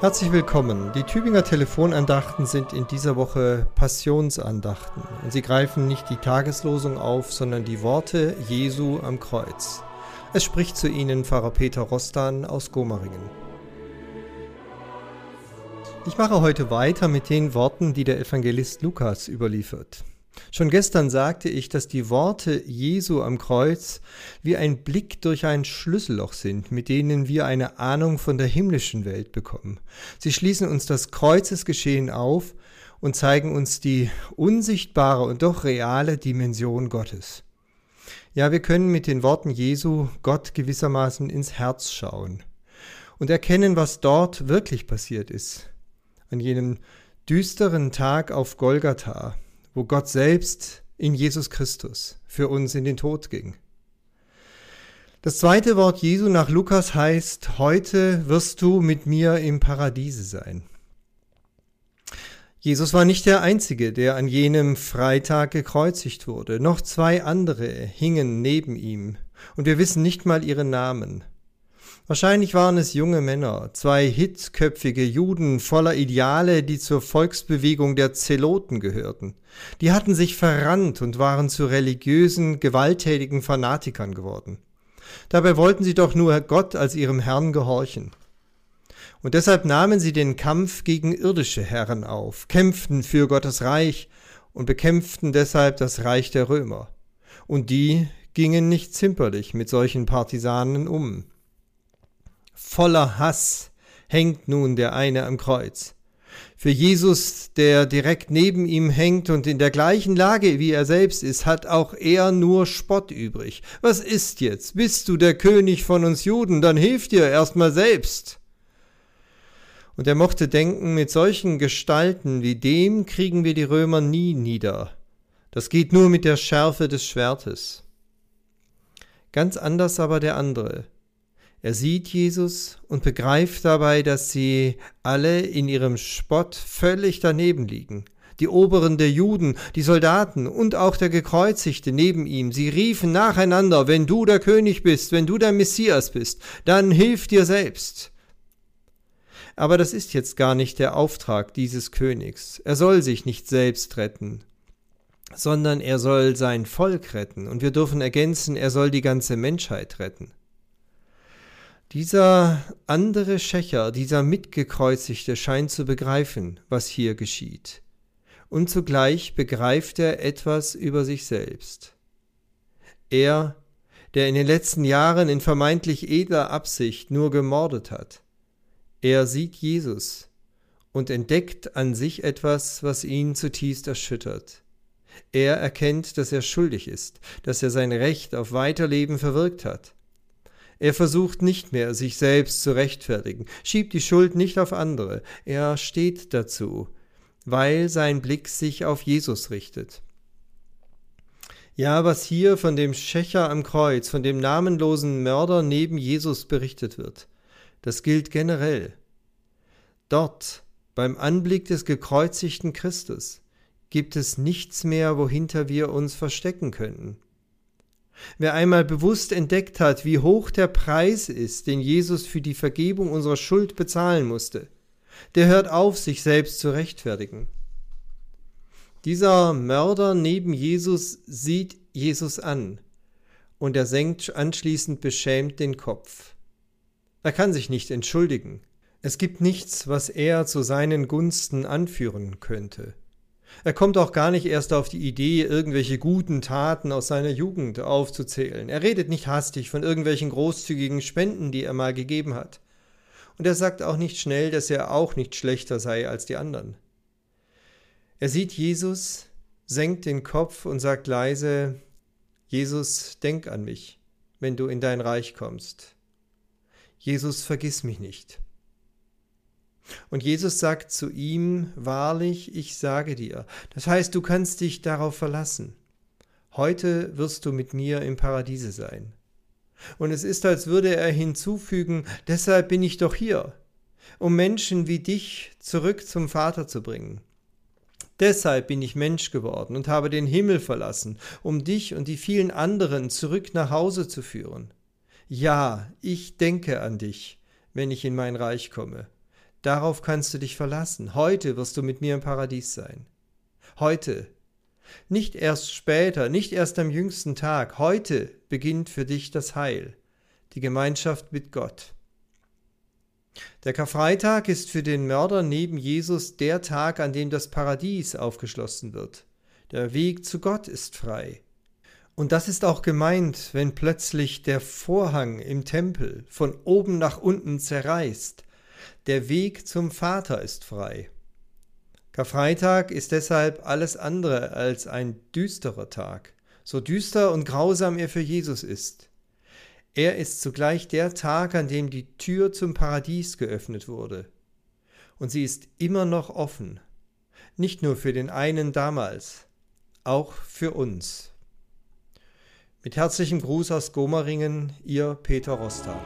Herzlich willkommen. Die Tübinger Telefonandachten sind in dieser Woche Passionsandachten und sie greifen nicht die Tageslosung auf, sondern die Worte Jesu am Kreuz. Es spricht zu Ihnen Pfarrer Peter Rostan aus Gomaringen. Ich mache heute weiter mit den Worten, die der Evangelist Lukas überliefert. Schon gestern sagte ich, dass die Worte Jesu am Kreuz wie ein Blick durch ein Schlüsselloch sind, mit denen wir eine Ahnung von der himmlischen Welt bekommen. Sie schließen uns das Kreuzesgeschehen auf und zeigen uns die unsichtbare und doch reale Dimension Gottes. Ja, wir können mit den Worten Jesu Gott gewissermaßen ins Herz schauen und erkennen, was dort wirklich passiert ist. An jenem düsteren Tag auf Golgatha, wo Gott selbst in Jesus Christus für uns in den Tod ging. Das zweite Wort Jesu nach Lukas heißt, heute wirst du mit mir im Paradiese sein. Jesus war nicht der Einzige, der an jenem Freitag gekreuzigt wurde. Noch zwei andere hingen neben ihm, und wir wissen nicht mal ihre Namen. Wahrscheinlich waren es junge Männer, zwei hitzköpfige Juden voller Ideale, die zur Volksbewegung der Zeloten gehörten. Die hatten sich verrannt und waren zu religiösen, gewalttätigen Fanatikern geworden. Dabei wollten sie doch nur Gott als ihrem Herrn gehorchen. Und deshalb nahmen sie den Kampf gegen irdische Herren auf, kämpften für Gottes Reich und bekämpften deshalb das Reich der Römer. Und die gingen nicht zimperlich mit solchen Partisanen um. Voller Hass hängt nun der eine am Kreuz. Für Jesus, der direkt neben ihm hängt und in der gleichen Lage wie er selbst ist, hat auch er nur Spott übrig. Was ist jetzt? Bist du der König von uns Juden? Dann hilf dir erst mal selbst. Und er mochte denken, mit solchen Gestalten wie dem kriegen wir die Römer nie nieder. Das geht nur mit der Schärfe des Schwertes. Ganz anders aber der andere, er sieht Jesus und begreift dabei, dass sie alle in ihrem Spott völlig daneben liegen. Die Oberen der Juden, die Soldaten und auch der Gekreuzigte neben ihm, sie riefen nacheinander, wenn du der König bist, wenn du der Messias bist, dann hilf dir selbst. Aber das ist jetzt gar nicht der Auftrag dieses Königs. Er soll sich nicht selbst retten, sondern er soll sein Volk retten, und wir dürfen ergänzen, er soll die ganze Menschheit retten. Dieser andere Schächer, dieser Mitgekreuzigte scheint zu begreifen, was hier geschieht. Und zugleich begreift er etwas über sich selbst. Er, der in den letzten Jahren in vermeintlich edler Absicht nur gemordet hat, er sieht Jesus und entdeckt an sich etwas, was ihn zutiefst erschüttert. Er erkennt, dass er schuldig ist, dass er sein Recht auf Weiterleben verwirkt hat er versucht nicht mehr, sich selbst zu rechtfertigen, schiebt die Schuld nicht auf andere, er steht dazu, weil sein Blick sich auf Jesus richtet. Ja, was hier von dem Schächer am Kreuz, von dem namenlosen Mörder neben Jesus berichtet wird, das gilt generell. Dort, beim Anblick des gekreuzigten Christus, gibt es nichts mehr, wohinter wir uns verstecken könnten. Wer einmal bewusst entdeckt hat, wie hoch der Preis ist, den Jesus für die Vergebung unserer Schuld bezahlen musste, der hört auf, sich selbst zu rechtfertigen. Dieser Mörder neben Jesus sieht Jesus an und er senkt anschließend beschämt den Kopf. Er kann sich nicht entschuldigen. Es gibt nichts, was er zu seinen Gunsten anführen könnte. Er kommt auch gar nicht erst auf die Idee, irgendwelche guten Taten aus seiner Jugend aufzuzählen. Er redet nicht hastig von irgendwelchen großzügigen Spenden, die er mal gegeben hat. Und er sagt auch nicht schnell, dass er auch nicht schlechter sei als die anderen. Er sieht Jesus, senkt den Kopf und sagt leise, Jesus, denk an mich, wenn du in dein Reich kommst. Jesus, vergiss mich nicht. Und Jesus sagt zu ihm, wahrlich, ich sage dir. Das heißt, du kannst dich darauf verlassen. Heute wirst du mit mir im Paradiese sein. Und es ist, als würde er hinzufügen, deshalb bin ich doch hier, um Menschen wie dich zurück zum Vater zu bringen. Deshalb bin ich Mensch geworden und habe den Himmel verlassen, um dich und die vielen anderen zurück nach Hause zu führen. Ja, ich denke an dich, wenn ich in mein Reich komme. Darauf kannst du dich verlassen. Heute wirst du mit mir im Paradies sein. Heute. Nicht erst später, nicht erst am jüngsten Tag. Heute beginnt für dich das Heil, die Gemeinschaft mit Gott. Der Karfreitag ist für den Mörder neben Jesus der Tag, an dem das Paradies aufgeschlossen wird. Der Weg zu Gott ist frei. Und das ist auch gemeint, wenn plötzlich der Vorhang im Tempel von oben nach unten zerreißt. Der Weg zum Vater ist frei. Karfreitag ist deshalb alles andere als ein düsterer Tag, so düster und grausam er für Jesus ist. Er ist zugleich der Tag, an dem die Tür zum Paradies geöffnet wurde. Und sie ist immer noch offen, nicht nur für den einen damals, auch für uns. Mit herzlichem Gruß aus Gomeringen, Ihr Peter Rostal.